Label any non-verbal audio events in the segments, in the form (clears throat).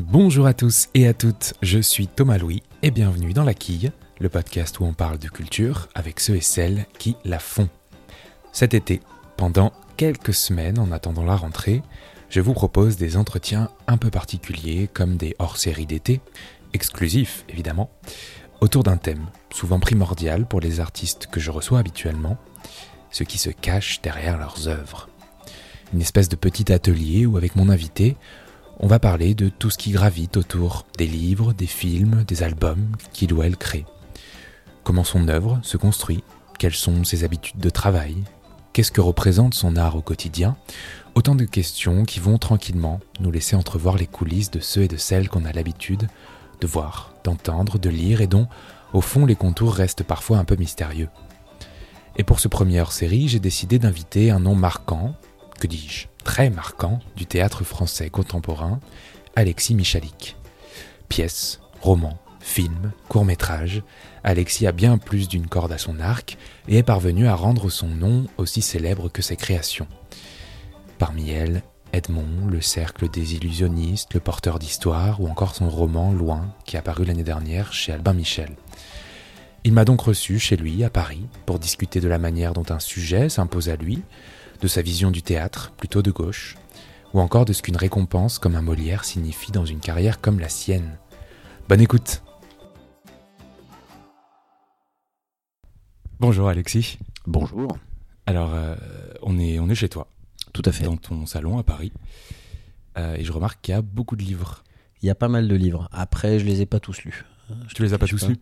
Bonjour à tous et à toutes, je suis Thomas Louis et bienvenue dans La Quille, le podcast où on parle de culture avec ceux et celles qui la font. Cet été, pendant quelques semaines en attendant la rentrée, je vous propose des entretiens un peu particuliers comme des hors-séries d'été, exclusifs évidemment, autour d'un thème souvent primordial pour les artistes que je reçois habituellement, ce qui se cache derrière leurs œuvres. Une espèce de petit atelier où avec mon invité, on va parler de tout ce qui gravite autour des livres, des films, des albums qu'il ou elle crée. Comment son œuvre se construit, quelles sont ses habitudes de travail, qu'est-ce que représente son art au quotidien, autant de questions qui vont tranquillement nous laisser entrevoir les coulisses de ceux et de celles qu'on a l'habitude de voir, d'entendre, de lire et dont, au fond, les contours restent parfois un peu mystérieux. Et pour ce premier série, j'ai décidé d'inviter un nom marquant, que dis-je, très marquant, du théâtre français contemporain, Alexis Michalik. Pièce, roman, film, court-métrage, Alexis a bien plus d'une corde à son arc et est parvenu à rendre son nom aussi célèbre que ses créations. Parmi elles, Edmond, Le Cercle des illusionnistes, Le Porteur d'Histoire ou encore son roman Loin qui a paru l'année dernière chez Albin Michel. Il m'a donc reçu chez lui à Paris pour discuter de la manière dont un sujet s'impose à lui, de sa vision du théâtre plutôt de gauche, ou encore de ce qu'une récompense comme un Molière signifie dans une carrière comme la sienne. Bonne écoute Bonjour Alexis. Bonjour. Alors, euh, on, est, on est chez toi. Tout à fait. Dans ton salon à Paris. Euh, et je remarque qu'il y a beaucoup de livres. Il y a pas mal de livres. Après, je les ai pas tous lus. Je te les as pas tous lus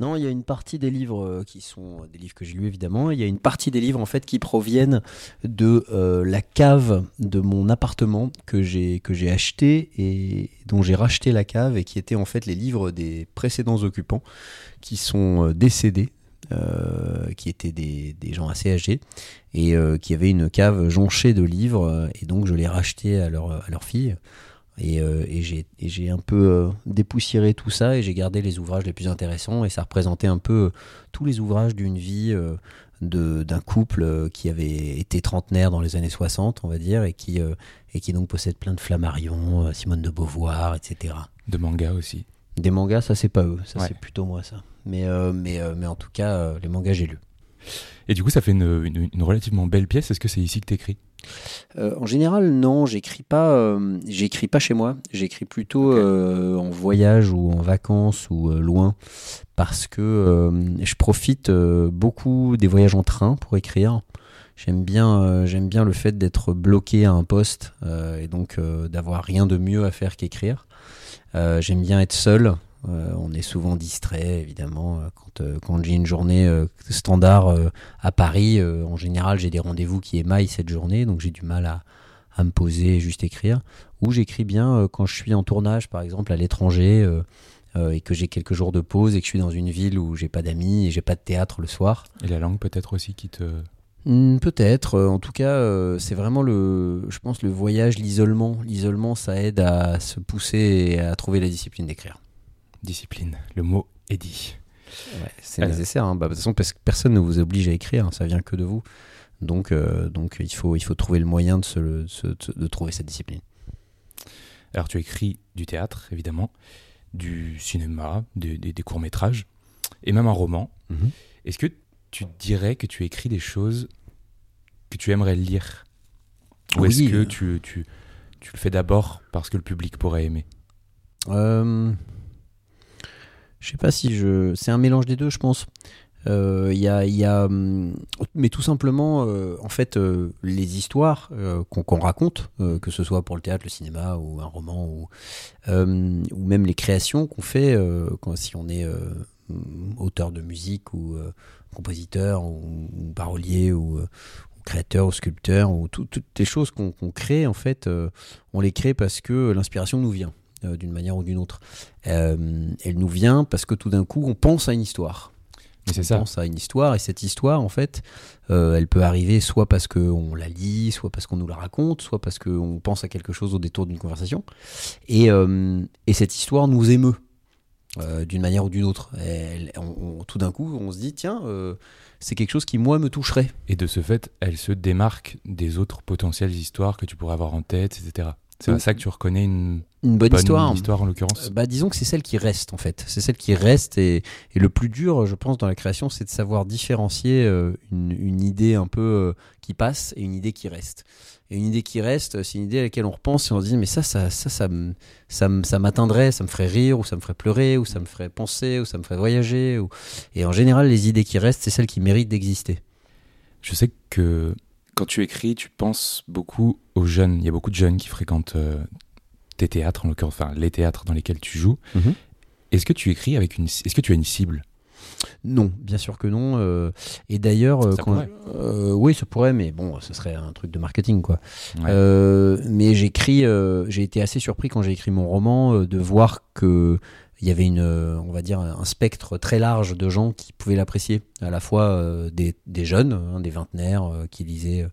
Non, il y a une partie des livres euh, qui sont des livres que j'ai lus évidemment. Il y a une partie des livres en fait qui proviennent de euh, la cave de mon appartement que j'ai que j'ai acheté et dont j'ai racheté la cave et qui étaient en fait les livres des précédents occupants qui sont décédés euh, qui étaient des, des, gens assez âgés et euh, qui avaient une cave jonchée de livres. Et donc, je l'ai racheté à leur, à leur fille. Et, euh, et j'ai un peu dépoussiéré tout ça et j'ai gardé les ouvrages les plus intéressants. Et ça représentait un peu tous les ouvrages d'une vie d'un couple qui avait été trentenaire dans les années 60, on va dire, et qui, et qui donc possède plein de Flammarion, Simone de Beauvoir, etc. De mangas aussi. Des mangas, ça c'est pas eux, ça c'est plutôt moi ça. Mais, euh, mais, euh, mais en tout cas, euh, les mangas j'ai lus. Et du coup, ça fait une, une, relativement belle pièce. Est-ce que c'est ici que tu écris En général, non. J'écris pas. j'écris pas chez moi. J'écris plutôt en voyage ou en vacances ou loin, parce que je profite beaucoup des voyages en train pour écrire. J'aime bien, j'aime bien le fait d'être bloqué à un poste et donc d'avoir rien de mieux à faire qu'écrire. j'aime bien être seul. Euh, on est souvent distrait, évidemment, euh, quand, euh, quand j'ai une journée standard à Paris. en général, j'ai des rendez-vous qui émaillent cette journée, donc j'ai du mal à, à, me poser et juste écrire. Ou j'écris bien quand je suis en tournage, par exemple, à l'étranger. et que j'ai quelques jours de pause et que je suis dans une ville où j'ai pas d'amis et j'ai pas de théâtre le soir. Et la langue peut-être aussi qui te hmm, Peut-être. En tout cas, c'est vraiment le, je pense, le voyage, l'isolement. L'isolement, ça aide à se pousser et à trouver la discipline d'écrire discipline. Le mot est dit. c'est nécessaire. Hein. Bah, de toute façon, parce que personne ne vous oblige à écrire, hein. ça vient que de vous. Donc, euh, donc il, faut, il faut trouver le moyen de, se, de, trouver cette discipline. Alors, tu écris du théâtre, évidemment, du cinéma, des, courts-métrages, et même un roman. Mhm. Est-ce que tu dirais que tu écris des choses que tu aimerais lire? Ou est-ce que tu, tu, tu, le fais d'abord parce que le public pourrait aimer? Euh, je sais pas si je. C'est un mélange des deux, je pense. Il euh, a, y, hum, mais tout simplement, euh, en fait, euh, les histoires qu'on raconte, que ce soit pour le théâtre, le cinéma ou un roman, ou, ou même les créations qu'on fait, quand, si on est auteur de musique ou compositeur ou, parolier ou, créateur ou sculpteur ou toutes les choses qu'on crée, en fait, on les crée parce que l'inspiration nous vient. Euh, d'une manière ou d'une autre. Euh, elle nous vient parce que tout d'un coup, on pense à une histoire. ça. On pense à une histoire et cette histoire, en fait, euh, elle peut arriver soit parce qu'on la lit, soit parce qu'on nous la raconte, soit parce qu'on pense à quelque chose au détour d'une conversation. Et, et, cette histoire nous émeut d'une manière ou d'une autre. tout d'un coup, on se dit, tiens, c'est quelque chose qui, moi, me toucherait. Et de ce fait, elle se démarque des autres potentielles histoires que tu pourrais avoir en tête, etc. C'est à ça que tu reconnais une, une bonne, bonne histoire. histoire en l'occurrence Euh, Bah, disons que c'est celle qui reste en fait. C'est celle qui reste et, et le plus dur, je pense, dans la création, c'est de savoir différencier euh, une, une idée un peu euh, qui passe et une idée qui reste. Et une idée qui reste, c'est une idée à laquelle on repense et on se dit mais ça, ça, ça, ça, ça, ça m'atteindrait, ça me ferait rire ou ça me ferait pleurer ou ça me ferait penser ou ça me ferait voyager. Ou... Et en général, les idées qui restent, c'est celles qui méritent d'exister. Je sais que quand tu écris, tu penses beaucoup aux jeunes. Il y a beaucoup de jeunes qui fréquentent euh, tes théâtres, en l'occurrence, enfin les théâtres dans lesquels tu joues. Mhm. Est-ce que tu écris avec une, est-ce que tu as une cible? Non, bien sûr que non. euh, et d'ailleurs, euh, euh, oui, ça pourrait, mais bon, ce serait un truc de marketing, quoi. Ouais. Euh, mais j'écris, j'ai été assez surpris quand j'ai écrit mon roman de voir que il y avait une, on va dire, un spectre très large de gens qui pouvaient l'apprécier, à la fois des, des jeunes, hein, des vingtenaires qui lisaient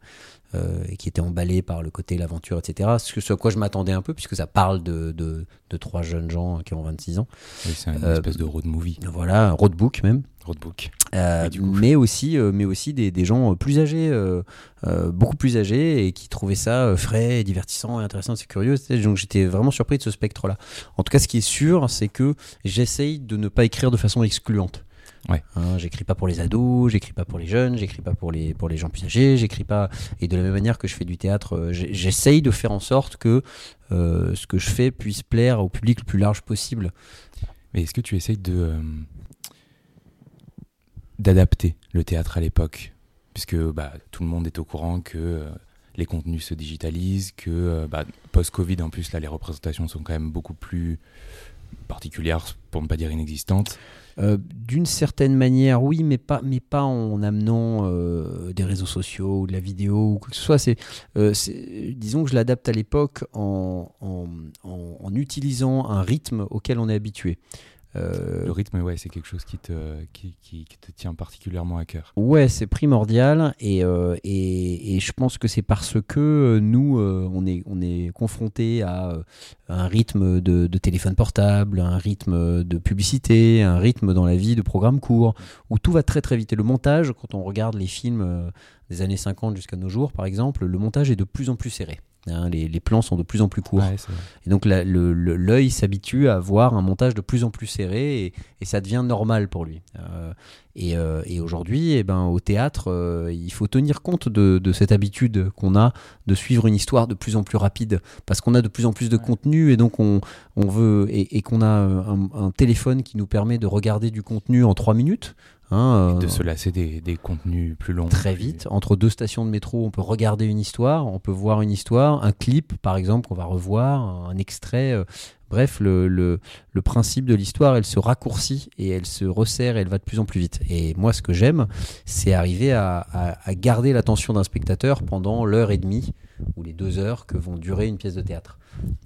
euh, et qui étaient emballés par le côté l'aventure, etc. Ce, à quoi je m'attendais un peu, puisque ça parle de, de, de trois jeunes gens qui ont 26 ans. Oui, c'est une euh, espèce de road movie, Voilà, un roadbook même. roadbook. Euh, coup. mais aussi, euh, mais aussi des, des gens plus âgés, euh, euh, beaucoup plus âgés, et qui trouvaient ça euh, frais, et divertissant, et intéressant, c'est curieux. Donc j'étais vraiment surpris de ce spectre-là. En tout cas, ce qui est sûr, c'est que j'essaye de ne pas écrire de façon excluante. Ouais. Hein, j'écris pas pour les ados, j'écris pas pour les jeunes, j'écris pas pour les pour les gens plus âgés, j'écris pas et de la même manière que je fais du théâtre, euh, j'essaye de faire en sorte que euh, ce que je fais puisse plaire au public le plus large possible. Mais est-ce que tu essayes de euh, d'adapter le théâtre à l'époque, puisque bah, tout le monde est au courant que euh, les contenus se digitalisent, que bah, post-Covid en plus là les représentations sont quand même beaucoup plus particulières, pour ne pas dire inexistantes. Euh, D'une certaine manière, oui, mais pas, mais pas en amenant euh, des réseaux sociaux ou de la vidéo ou quoi que ce soit. C'est, euh, disons que je l'adapte à l'époque en- en utilisant un rythme auquel on est habitué. Euh, Le rythme, ouais, c'est quelque chose qui te, qui, qui- qui te tient particulièrement à cœur. Ouais, c'est primordial et, euh, et, et je pense que c'est parce que euh, nous, euh, on est, on est confronté à un rythme de, de téléphone portable, un rythme de publicité, un rythme dans la vie de programmes courts où tout va très très vite. Et le montage, quand on regarde les films des années 50 jusqu'à nos jours, par exemple, le montage est de plus en plus serré. Hein, les, les plans sont de plus en plus courts. Ouais. Et donc l'œil s'habitue à voir un montage de plus en plus serré et, et ça devient normal pour lui. Euh, et euh, et aujourd'hui, eh ben, au théâtre, euh, il faut tenir compte de, de cette habitude qu'on a de suivre une histoire de plus en plus rapide parce qu'on a de plus en plus de Ouais. contenu et donc on, on veut et, et qu'on a un, un téléphone qui nous permet de regarder du contenu en trois minutes. Hein, de euh, se lasser des, des contenus plus longs. Très vite. Entre deux stations de métro, on peut regarder une histoire, on peut voir une histoire, un clip par exemple qu'on va revoir, un extrait. euh, Bref, le, le, le principe de l'histoire, elle se raccourcit et elle se resserre et elle va de plus en plus vite. Et moi, ce que j'aime, c'est arriver à, à- à garder l'attention d'un spectateur pendant l'heure et demie ou les deux heures que vont durer une pièce de théâtre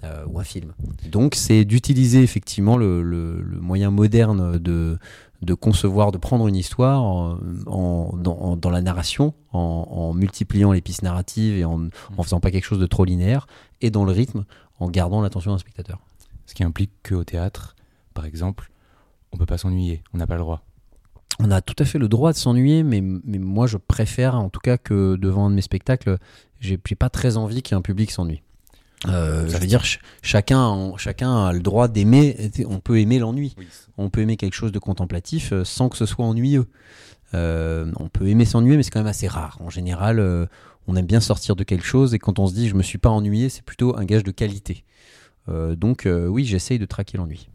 euh, ou un film. Donc, c'est d'utiliser effectivement le- le moyen moderne de, de concevoir, de prendre une histoire en, en- dans, en- dans la narration, en, en multipliant les pistes narratives et en, en faisant pas quelque chose de trop linéaire, et dans le rythme, en gardant l'attention d'un spectateur. Ce qui implique qu'au théâtre, par exemple, on peut pas s'ennuyer, on n'a pas le droit. On a tout à fait le droit de s'ennuyer, mais, mais moi je préfère en tout cas que devant un de mes spectacles, j'ai pas très envie qu'un public s'ennuie. Euh, je veux dire, ch- chacun, chacun a le droit d'aimer. On peut aimer l'ennui. On peut aimer quelque chose de contemplatif euh, sans que ce soit ennuyeux. Euh, on peut aimer s'ennuyer, mais c'est quand même assez rare. En général, euh, on aime bien sortir de quelque chose et quand on se dit je me suis pas ennuyé, c'est plutôt un gage de qualité. Euh, donc euh, oui, j'essaye de traquer l'ennui.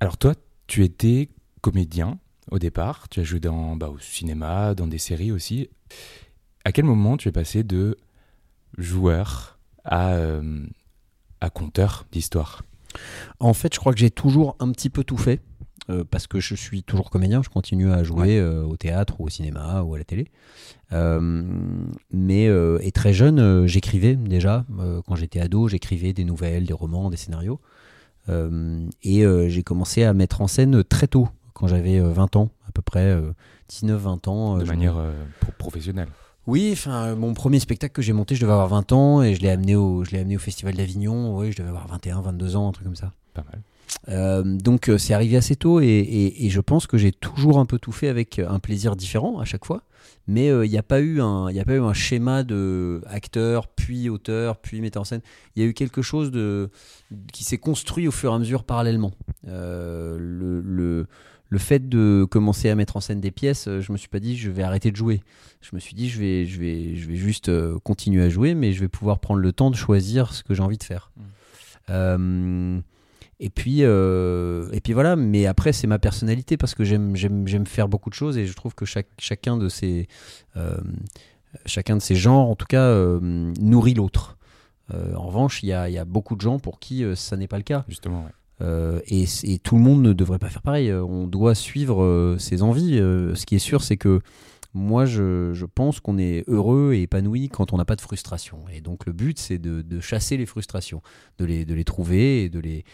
Alors toi, tu étais comédien au départ, tu as joué dans, bah, au cinéma, dans des séries aussi. À quel moment tu es passé de joueur à, euh, à conteur d'histoire En fait, je crois que j'ai toujours un petit peu tout fait. euh, parce que je suis toujours comédien, je continue à jouer euh, au théâtre ou au cinéma ou à la télé. Euh, mais et très jeune, j'écrivais déjà. Quand j'étais ado, j'écrivais des nouvelles, des romans, des scénarios. Et j'ai commencé à mettre en scène très tôt, quand j'avais euh, 20 ans, à peu près 19-20 ans. de manière pro- professionnelle Oui, enfin, mon premier spectacle que j'ai monté, je devais avoir 20 ans et je l'ai amené au, je l'ai amené au Festival d'Avignon. Oui, je devais avoir 21, 22 ans, un truc comme ça. Pas mal. Euh, donc euh, c'est arrivé assez tôt et, et- et je pense que j'ai toujours un peu tout fait avec un plaisir différent à chaque fois. Mais euh, il n'y a pas eu un, il y a pas eu un schéma de acteur, puis auteur, puis metteur en scène. Il y a eu quelque chose de qui s'est construit au fur et à mesure parallèlement. Euh, le, le, le fait de commencer à mettre en scène des pièces, euh, je me suis pas dit je vais arrêter de jouer. Je me suis dit je vais, je vais, je vais juste euh, continuer à jouer, mais je vais pouvoir prendre le temps de choisir ce que j'ai envie de faire. Mm. Euh, et puis, euh, et puis voilà, mais après, c'est ma personnalité parce que j'aime, faire beaucoup de choses et je trouve que chaque, chacun, de ces, euh, chacun de ces genres, en tout cas, nourrit l'autre. En revanche, il y a, y a beaucoup de gens pour qui ça n'est pas le cas. Justement, ouais. Euh, et, tout le monde ne devrait pas faire pareil. Euh, On doit suivre euh, ses envies. Ce qui est sûr, c'est que moi, je, pense qu'on est heureux et épanoui quand on n'a pas de frustration. Et donc, le but, c'est de, chasser les frustrations, de les, trouver et de les,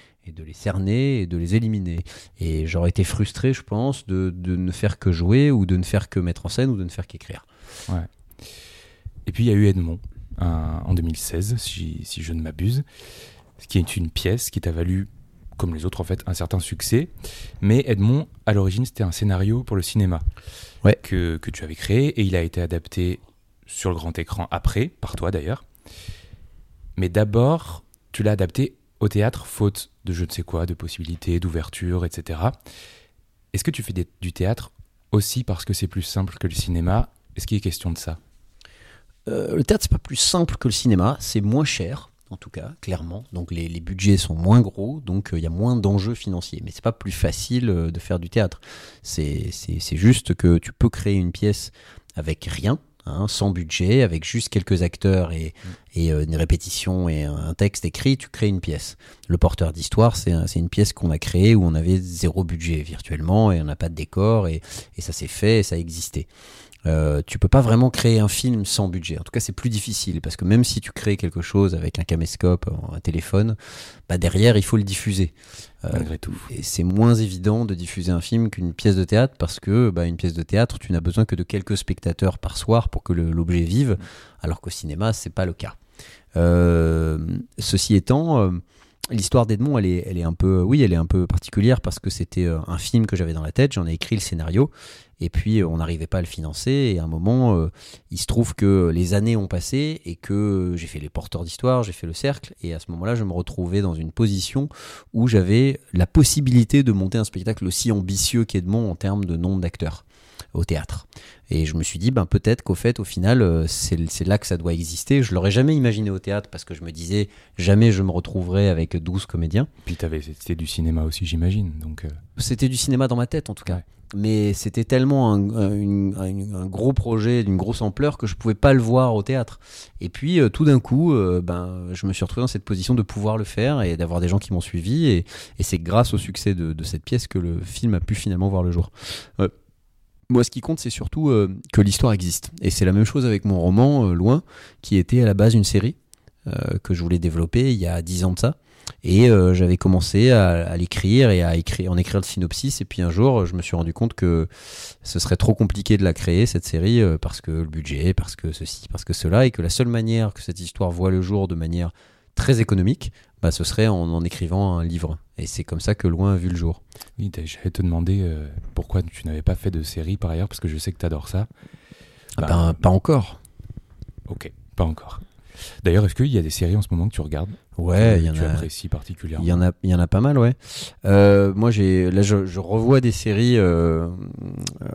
cerner et de les éliminer. Et j'aurais été frustré, je pense, de, ne faire que jouer ou de ne faire que mettre en scène ou de ne faire qu'écrire. Et puis il y a eu Edmond en 2016, si, si je ne m'abuse, qui est une pièce qui t'a valu, comme les autres en fait, un certain succès. Mais Edmond, à l'origine, c'était un scénario pour le cinéma Ouais. que, que tu avais créé et il a été adapté sur le grand écran après, par toi d'ailleurs. Mais d'abord, tu l'as adapté au théâtre, faute de je ne sais quoi, de possibilités, d'ouverture, etc. Est-ce que tu fais des- du théâtre aussi parce que c'est plus simple que le cinéma? Est-ce qu'il est question de ça? Euh, le théâtre, c'est pas plus simple que le cinéma, c'est moins cher, en tout cas, clairement. Donc les, les budgets sont moins gros, donc euh, il y a moins d'enjeux financiers. Mais c'est pas plus facile euh, de faire du théâtre. C'est juste que tu peux créer une pièce avec rien. hein, sans budget, avec juste quelques acteurs et, et euh, une répétition et un, texte écrit, tu crées une pièce. Le porteur d'histoire, c'est un- c'est une pièce qu'on a créée où on avait zéro budget virtuellement et on n'a pas de décor et, et ça s'est fait et ça a existé. Euh, tu peux pas vraiment créer un film sans budget. En tout cas, c'est plus difficile parce que même si tu crées quelque chose avec un caméscope, un téléphone, bah derrière, il faut le diffuser. Euh, malgré tout et c'est moins évident de diffuser un film qu'une pièce de théâtre parce que bah, une pièce de théâtre, tu n'as besoin que de quelques spectateurs par soir pour que l'objet vive, alors qu'au cinéma, c'est pas le cas. Euh, ceci étant, l'histoire d'Edmond, elle est, elle est un peu, oui, elle est un peu particulière parce que c'était euh, un film que j'avais dans la tête. J'en ai écrit le scénario. Et puis, euh, on n'arrivait pas à le financer. Et à un moment, euh, il se trouve que les années ont passé et que j'ai fait les porteurs d'histoire, j'ai fait le cercle. Et à ce moment-là, je me retrouvais dans une position où j'avais la possibilité de monter un spectacle aussi ambitieux qu'Edmond en termes de nombre d'acteurs au théâtre. Et je me suis dit, ben, peut-être qu'au fait, au final, euh, c'est là que ça doit exister. Je l'aurais jamais imaginé au théâtre parce que je me disais, jamais je me retrouverai avec 12 comédiens. Puis t'avais, c'était du cinéma aussi, j'imagine. Donc, euh, C'était du cinéma dans ma tête, en tout cas. Ouais. Mais c'était tellement un, un- une- un- un gros projet d'une grosse ampleur que je pouvais pas le voir au théâtre. Et puis, euh, tout d'un coup, euh, ben, je me suis retrouvé dans cette position de pouvoir le faire et d'avoir des gens qui m'ont suivi. Et, et c'est grâce au succès de, de cette pièce que le film a pu finalement voir le jour. Moi, ce qui compte, c'est surtout euh, que l'histoire existe. Et c'est la même chose avec mon roman, euh, Loin, qui était à la base une série euh, que je voulais développer il y a 10 ans de ça. Et j'avais commencé à, l'écrire et à écrire, en écrire le synopsis. Et puis un jour, je me suis rendu compte que ce serait trop compliqué de la créer, cette série, parce que le budget, parce que ceci, parce que cela, et que la seule manière que cette histoire voit le jour de manière très économique, bah, ce serait en, en écrivant un livre. Et c'est comme ça que Loin a vu le jour. oui, j'allais te demander euh, pourquoi tu n'avais pas fait de série par ailleurs, parce que je sais que t'adores ça. Ah Bah, ben, pas encore. Ok, pas encore. D'ailleurs, est-ce qu'il y a des séries en ce moment que tu regardes? Ouais, il y en tu a. apprécies particulièrement Il y en a, il y en a pas mal, ouais. Euh, moi, j'ai, là, je, je revois des séries euh, euh,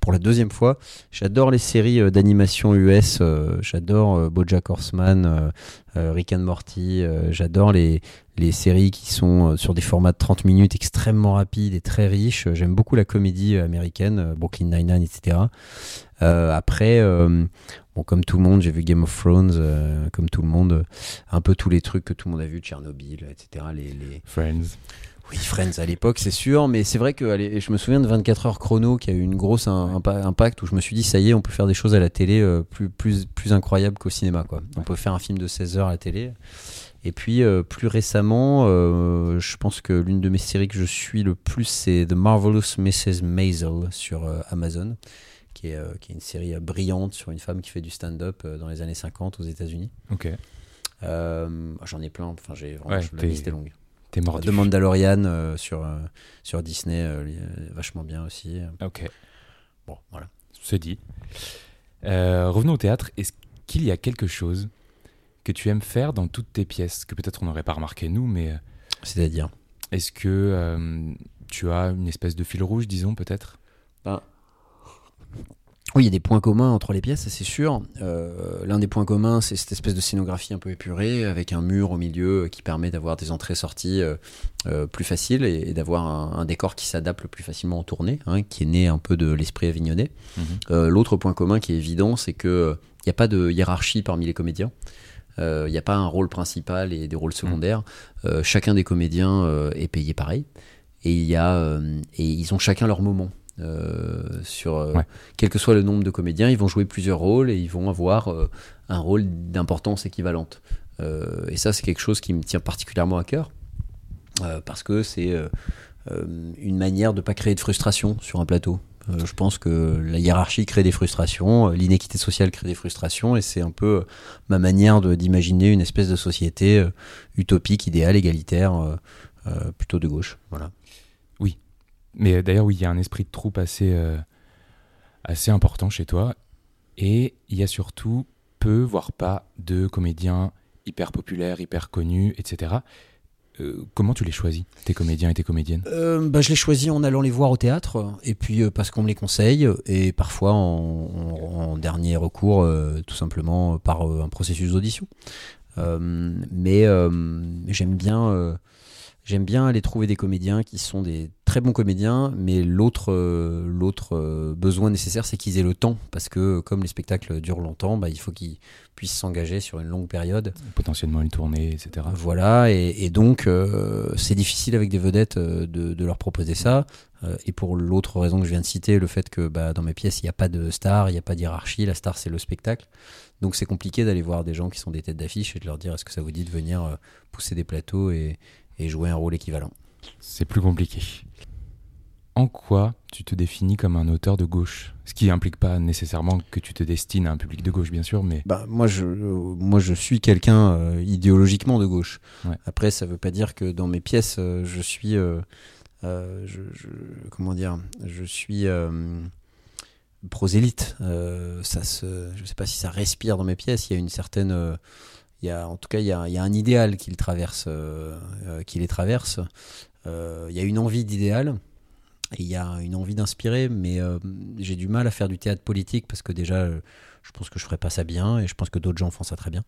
pour la deuxième fois. J'adore les séries d'animation US. j'adore BoJack Horseman, Rick and Morty. j'adore les les séries qui sont sur des formats de 30 minutes extrêmement rapides et très riches. J'aime beaucoup la comédie américaine, Brooklyn Nine-Nine, etc. Euh, après, euh, bon, comme tout le monde, j'ai vu Game of Thrones, euh, comme tout le monde, un peu tous les trucs que tout le monde a vu, Tchernobyl, etc. Les, les... Friends. Oui, Friends à l'époque, c'est sûr, mais c'est vrai que allez, je me souviens de 24 heures chrono qui a eu une grosse un- impa- impact où je me suis dit, ça y est, on peut faire des choses à la télé euh, plus, plus, plus incroyables qu'au cinéma. Quoi. On Ouais. peut faire un film de 16 heures à la télé. Et puis, euh, plus récemment, euh, je pense que l'une de mes séries que je suis le plus, c'est The Marvelous Mrs. Maisel sur Amazon, qui qui est, qui est une série brillante sur une femme qui fait du stand-up dans les années 50 aux États-Unis. Ok. J'en ai plein, enfin, j'ai vraiment, Ouais, la liste est longue. T'es mordu. The Mandalorian euh, sur, euh, sur Disney, euh, vachement bien aussi. Ok, Bon, voilà. c'est dit. Euh, revenons au théâtre. Est-ce qu'il y a quelque chose que tu aimes faire dans toutes tes pièces que peut-être on n'aurait pas remarqué nous, mais euh, C'est-à-dire? est-ce que euh, tu as une espèce de fil rouge, disons peut-être? Oui, il y a des points communs entre les pièces, c'est sûr. Euh, L'un des points communs, c'est cette espèce de scénographie un peu épurée, avec un mur au milieu euh, qui permet d'avoir des entrées-sorties euh, plus faciles et, et d'avoir un, un décor qui s'adapte le plus facilement en tournée, hein, qui est né un peu de l'esprit avignonnais. Mhm. Euh, L'autre point commun qui est évident, c'est que il n'y a pas de hiérarchie parmi les comédiens. Il n'y a pas un rôle principal et des rôles secondaires. Euh, chacun des comédiens est payé pareil. Et, il y a, et ils ont chacun leur moment. Euh, sur, euh, Ouais. Quel que soit le nombre de comédiens, ils vont jouer plusieurs rôles et ils vont avoir euh, un rôle d'importance équivalente. Et ça, c'est quelque chose qui me tient particulièrement à cœur. parce que c'est une manière de ne pas créer de frustration sur un plateau. Je pense que la hiérarchie crée des frustrations, l'inéquité sociale crée des frustrations, et c'est un peu ma manière d'imaginer une espèce de société utopique, idéale, égalitaire, plutôt de gauche. Voilà. Mais euh, d'ailleurs, oui, il y a un esprit de troupe assez, euh, assez important chez toi. Et il y a surtout peu, voire pas, de comédiens hyper populaires, hyper connus, etc. Euh, comment tu les choisis, tes comédiens et tes comédiennes? Bah, je l'ai choisi en allant les voir au théâtre, et puis parce qu'on me les conseille, et parfois en, dernier recours, tout simplement par un processus d'audition. Mais j'aime bien, j'aime bien aller trouver des comédiens qui sont des très bons comédiens, mais l'autre, euh, l'autre euh, besoin nécessaire, c'est qu'ils aient le temps, parce que comme les spectacles durent longtemps, bah, il faut qu'ils puissent s'engager sur une longue période. Potentiellement une tournée, etc. Voilà, et, et donc euh, c'est difficile avec des vedettes euh, de, de leur proposer ça. Euh, et pour l'autre raison que je viens de citer, le fait que bah, dans mes pièces, il n'y a pas de star, il n'y a pas d'hierarchie, la star c'est le spectacle. Donc c'est compliqué d'aller voir des gens qui sont des têtes d'affiche et de leur dire est-ce que ça vous dit de venir euh, pousser des plateaux et, et jouer un rôle équivalent. C'est plus compliqué. En quoi tu te définis comme un auteur de gauche? Ce qui implique pas nécessairement que tu te destines à un public de gauche, bien sûr, mais Bah, moi, je, euh, moi, je suis quelqu'un euh, idéologiquement de gauche. Ouais. Après, ça veut pas dire que dans mes pièces, euh, je suis. euh, euh, je, je- comment dire Je suis euh, prosélyte. Euh, ça se, je sais pas si ça respire dans mes pièces. Il y a une certaine. Il y a, en tout cas, il y a, il y a un idéal qui, le traverse, euh, euh, qui les traverse. Euh, il y a une envie d'idéal. Et il y a une envie d'inspirer, mais euh, j'ai du mal à faire du théâtre politique parce que déjà, euh, je pense que je ferais pas ça bien et je pense que d'autres gens font ça très bien.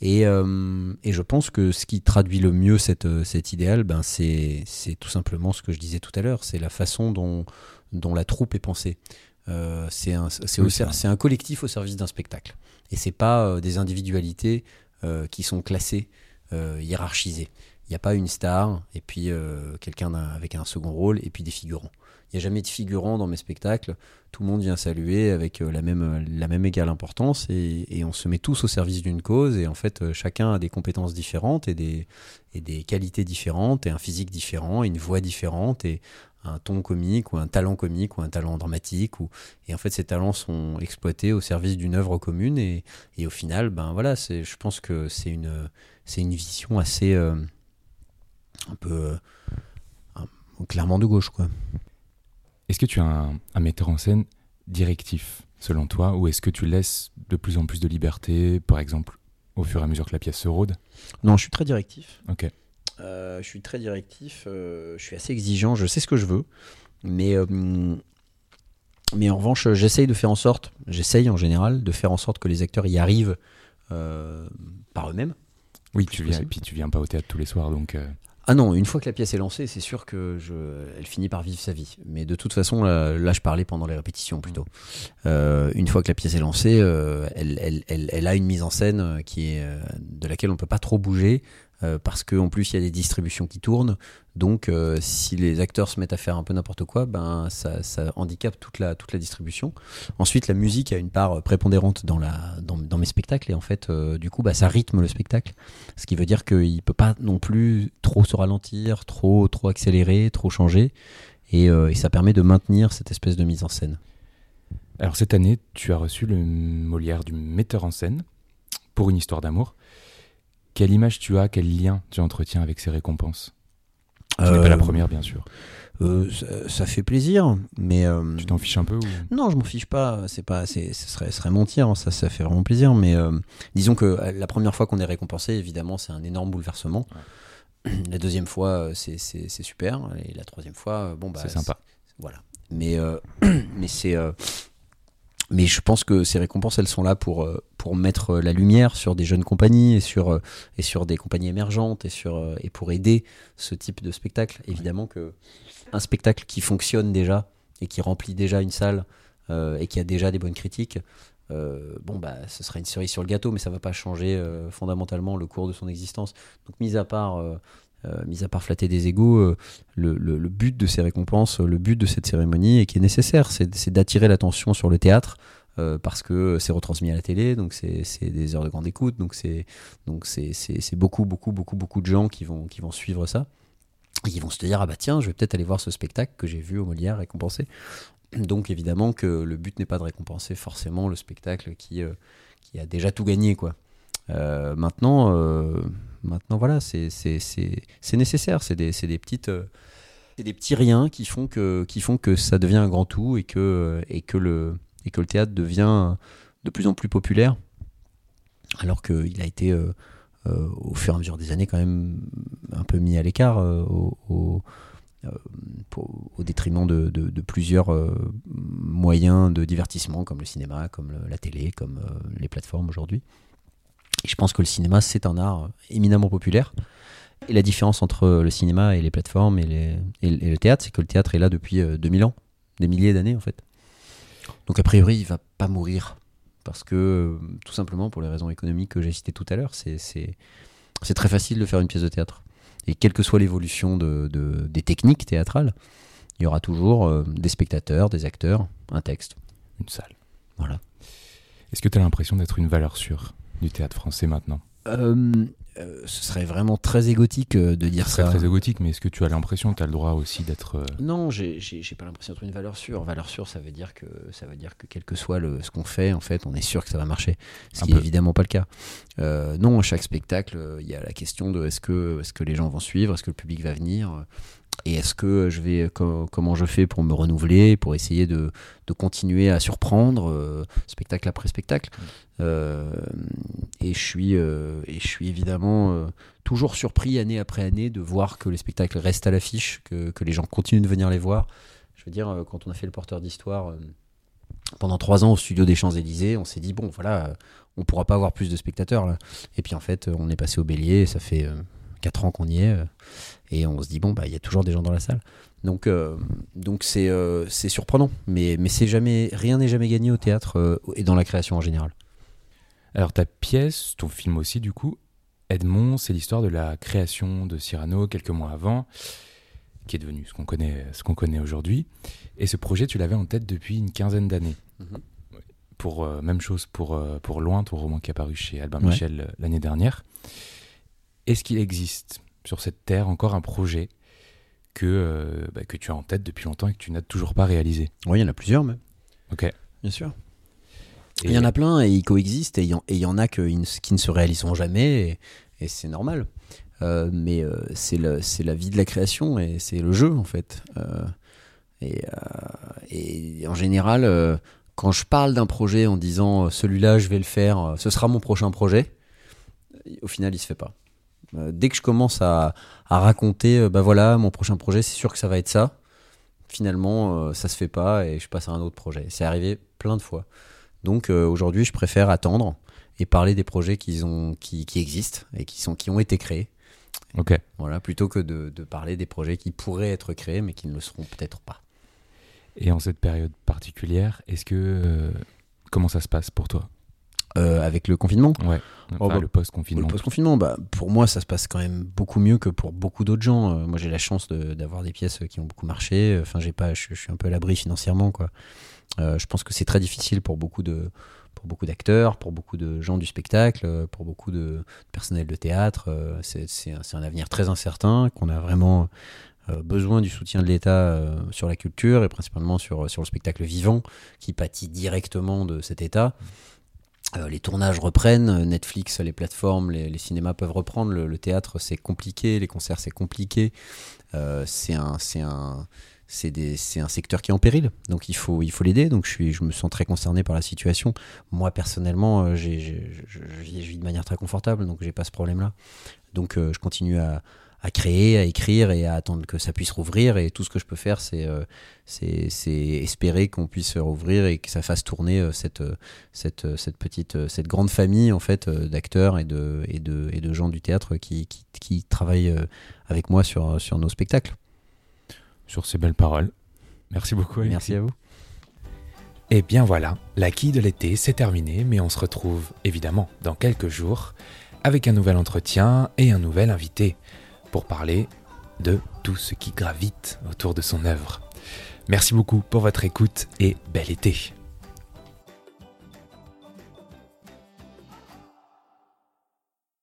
Et, euh, et je pense que ce qui traduit le mieux cette, cet idéal, ben c'est tout simplement ce que je disais tout à l'heure, c'est la façon dont, dont la troupe est pensée. C'est un, Oui, un collectif au service d'un spectacle. Et c'est pas des individualités qui sont classées, euh, hiérarchisées. Il n'y a pas une star et puis euh, quelqu'un avec un second rôle et puis des figurants. Il n'y a jamais de figurants dans mes spectacles. Tout le monde vient saluer avec euh, la même, la même égale importance et, on se met tous au service d'une cause. Et en fait, euh, chacun a des compétences différentes et des, et des qualités différentes et un physique différent, et une voix différente et un ton comique ou un talent comique ou un talent dramatique. Ou... Et en fait, ces talents sont exploités au service d'une œuvre commune. Et, et au final, ben voilà, c'est, je pense que c'est une, c'est une vision assez. euh, un peu. euh, un- clairement de gauche, quoi. est-ce que tu as un, un metteur en scène directif, selon toi, ou est-ce que tu laisses de plus en plus de liberté, par exemple, au fur et à mesure que la pièce se rôde? Non, je suis très directif. Ok. Euh, je suis très directif. euh, je suis assez exigeant. Je sais ce que je veux. Mais, euh, mais en revanche, j'essaye de faire en sorte, j'essaye en général, de faire en sorte que les acteurs y arrivent par eux-mêmes. Oui, tu viens, et puis tu viens pas au théâtre tous les soirs, donc Ah non, une fois que la pièce est lancée, c'est sûr que je, elle finit par vivre sa vie. Mais de toute façon, là, là, je parlais pendant les répétitions plutôt. Euh, une fois que la pièce est lancée, euh, elle, elle, elle, elle a une mise en scène qui est de laquelle on peut pas trop bouger euh, parce qu'en plus il y a des distributions qui tournent. Donc, euh, si les acteurs se mettent à faire un peu n'importe quoi, ben ça, ça handicape toute la toute la distribution. Ensuite, la musique a une part prépondérante dans la dans, mes spectacles et en fait, euh, du coup, bah, ça rythme le spectacle. Ce qui veut dire qu'il peut pas non plus trop se ralentir, trop trop accélérer, trop changer. Et ça permet de maintenir cette espèce de mise en scène. Alors cette année, tu as reçu le Molière du metteur en scène pour une histoire d'amour. Quelle image tu as, quel lien tu entretiens avec ces récompenses? Ce n'est pas la Euh, première, bien sûr. euh, ça, ça fait plaisir, mais euh, Tu t'en fiches un peu ou... non, je m'en fiche pas. C'est pas, c'est, ce serait, ce serait mentir. hein, Ça, ça fait vraiment plaisir. Mais euh, disons que euh, la première fois qu'on est récompensé, évidemment, c'est un énorme bouleversement. La deuxième fois, euh, c'est, c'est, c'est super. Et la troisième fois, euh, bon bah, C'est sympa. Voilà. Mais, euh, (clears throat) mais c'est. euh, mais je pense que ces récompenses, elles sont là pour, euh, pour mettre la lumière sur des jeunes compagnies et sur, euh, et sur des compagnies émergentes et, sur, euh, et pour aider ce type de spectacle. Évidemment que un spectacle qui fonctionne déjà et qui remplit déjà une salle euh, et qui a déjà des bonnes critiques, euh, bon bah ce sera une cerise sur le gâteau, mais ça va pas changer euh, fondamentalement le cours de son existence. Donc mis à part euh, euh, mis à part flatter des égaux, euh, le, le- le but de ces récompenses, euh, le but de cette cérémonie, et qui est nécessaire, c'est d'attirer l'attention sur le théâtre. Euh, parce que c'est retransmis à la télé, donc c'est des heures de grande écoute, donc c'est beaucoup beaucoup beaucoup beaucoup de gens qui vont suivre ça, et qui vont se dire ah bah tiens je vais peut-être aller voir ce spectacle que j'ai vu au Molière récompensé. Donc évidemment que le but n'est pas de récompenser forcément le spectacle qui euh, a déjà tout gagné quoi. Euh, maintenant, maintenant voilà, c'est nécessaire. C'est des, petits riens qui font que ça devient un grand tout et que le et que le théâtre devient de plus en plus populaire. Alors qu'il a été euh, euh, au fur et à mesure des années quand même un peu mis à l'écart euh, au, détriment de, plusieurs moyens de divertissement comme le cinéma, comme la télé, comme les plateformes aujourd'hui. Je pense que le cinéma, c'est un art éminemment populaire. Et la différence entre le cinéma et les plateformes et, le- théâtre, c'est que le théâtre est là depuis euh, 2000 ans, des milliers d'années en fait. Donc a priori, il va pas mourir. Parce que, euh, tout simplement, pour les raisons économiques que j'ai citées tout à l'heure, c'est- très facile de faire une pièce de théâtre. Et quelle que soit l'évolution de, de- des techniques théâtrales, il y aura toujours euh, des spectateurs, des acteurs, un texte. Une salle. Voilà. Est-ce que tu as l'impression d'être une valeur sûre du théâtre français maintenant? Euh, euh, ce serait vraiment très égotique euh, de dire Ce ça. très égotique, mais est-ce que tu as l'impression que tu as le droit aussi d'être... euh, Non, j'ai pas l'impression d'être une valeur sûre. Valeur sûre, ça veut dire que ça veut dire que quel que soit le, ce qu'on fait, en fait, on est sûr que ça va marcher. Ce Un qui peu. est évidemment pas le cas. Euh, non, à chaque spectacle, il y a la question de est-ce que est-ce que les gens vont suivre, est-ce que le public va venir, et est-ce que je vais co- comment je fais pour me renouveler, pour essayer de, de continuer à surprendre euh, spectacle après spectacle? Euh, et je suis euh, et je suis évidemment toujours surpris année après année de voir que les spectacles restent à l'affiche, que, que les gens continuent de venir les voir. Je veux dire, quand on a fait le porteur d'histoire pendant trois ans au studio des Champs-Élysées, on s'est dit, bon, voilà, on pourra pas avoir plus de spectateurs là. Et puis en fait, on est passé au bélier, et ça fait euh, quatre ans qu'on y est, euh, et on se dit, bon, bah, il y a toujours des gens dans la salle. Donc, euh, donc c'est euh, c'est surprenant, mais, mais c'est jamais, rien n'est jamais gagné au théâtre euh, et dans la création en général. Alors ta pièce, ton film aussi du coup, Edmond, c'est l'histoire de la création de Cyrano quelques mois avant, qui est devenu ce qu'on connaît, ce qu'on connaît aujourd'hui. Et ce projet, tu l'avais en tête depuis une quinzaine d'années. Mhm. Pour même chose pour pour Loin, ton roman qui est apparu chez Albin Ouais. Michel l'année dernière. Est-ce qu'il existe sur cette terre encore un projet que euh, bah, que tu as en tête depuis longtemps et que tu n'as toujours pas réalisé? Oui, il y en a plusieurs même. Ok. Bien sûr. Et- Il y en a plein et ils coexistent et il y en, y a que- qui ne se réaliseront jamais et, et c'est normal. Euh, mais euh, c'est la vie de la création et c'est le jeu en fait. Et, et en général, quand je parle d'un projet en disant celui-là je vais le faire, ce sera mon prochain projet, au final il se fait pas. Euh, dès que je commence à, à raconter, euh, bah voilà, mon prochain projet, c'est sûr que ça va être ça. Finalement, euh, ça se fait pas et je passe à un autre projet. C'est arrivé plein de fois. Donc aujourd'hui, je préfère attendre et parler des projets qui, ont, qui, qui existent et qui, sont, qui ont été créés. Ok. Voilà, plutôt que de, de parler des projets qui pourraient être créés mais qui ne le seront peut-être pas. Et en cette période particulière, est-ce que euh, comment ça se passe pour toi? Euh, avec le confinement, Ouais. Oh, Enfin, bah, le post-confinement. le post-confinement, bah, pour moi, ça se passe quand même beaucoup mieux que pour beaucoup d'autres gens. Euh, moi, j'ai la chance de- d'avoir des pièces qui ont beaucoup marché. Enfin, j'ai pas, je, je suis un peu à l'abri financièrement, quoi. Euh, je pense que c'est très difficile pour beaucoup de pour beaucoup d'acteurs, pour beaucoup de gens du spectacle, euh, pour beaucoup de personnel de théâtre. C'est un, avenir très incertain qu'on a vraiment besoin du soutien de l'État sur la culture et principalement sur, sur le spectacle vivant qui pâtit directement de cet État. Les tournages reprennent, Netflix, les plateformes, les, cinémas peuvent reprendre. Le, théâtre, c'est compliqué, les concerts, c'est compliqué. c'est un, un, c'est un secteur qui est en péril, donc il faut il faut l'aider. Donc je suis je me sens très concerné par la situation. Moi personnellement, euh, je vis de manière très confortable, donc j'ai pas ce problème-là. Donc euh, je continue à, à, créer, à écrire et à attendre que ça puisse rouvrir. Et tout ce que je peux faire, c'est euh, espérer qu'on puisse rouvrir et que ça fasse tourner cette cette cette petite cette grande famille en fait d'acteurs et de et de et de gens du théâtre qui qui, qui travaillent avec moi sur sur nos spectacles sur ces belles paroles. Merci beaucoup. Merci à vous. Et eh bien voilà, la quille de l'été, c'est terminé, mais on se retrouve évidemment dans quelques jours avec un nouvel entretien et un nouvel invité pour parler de tout ce qui gravite autour de son œuvre. Merci beaucoup pour votre écoute et bel été.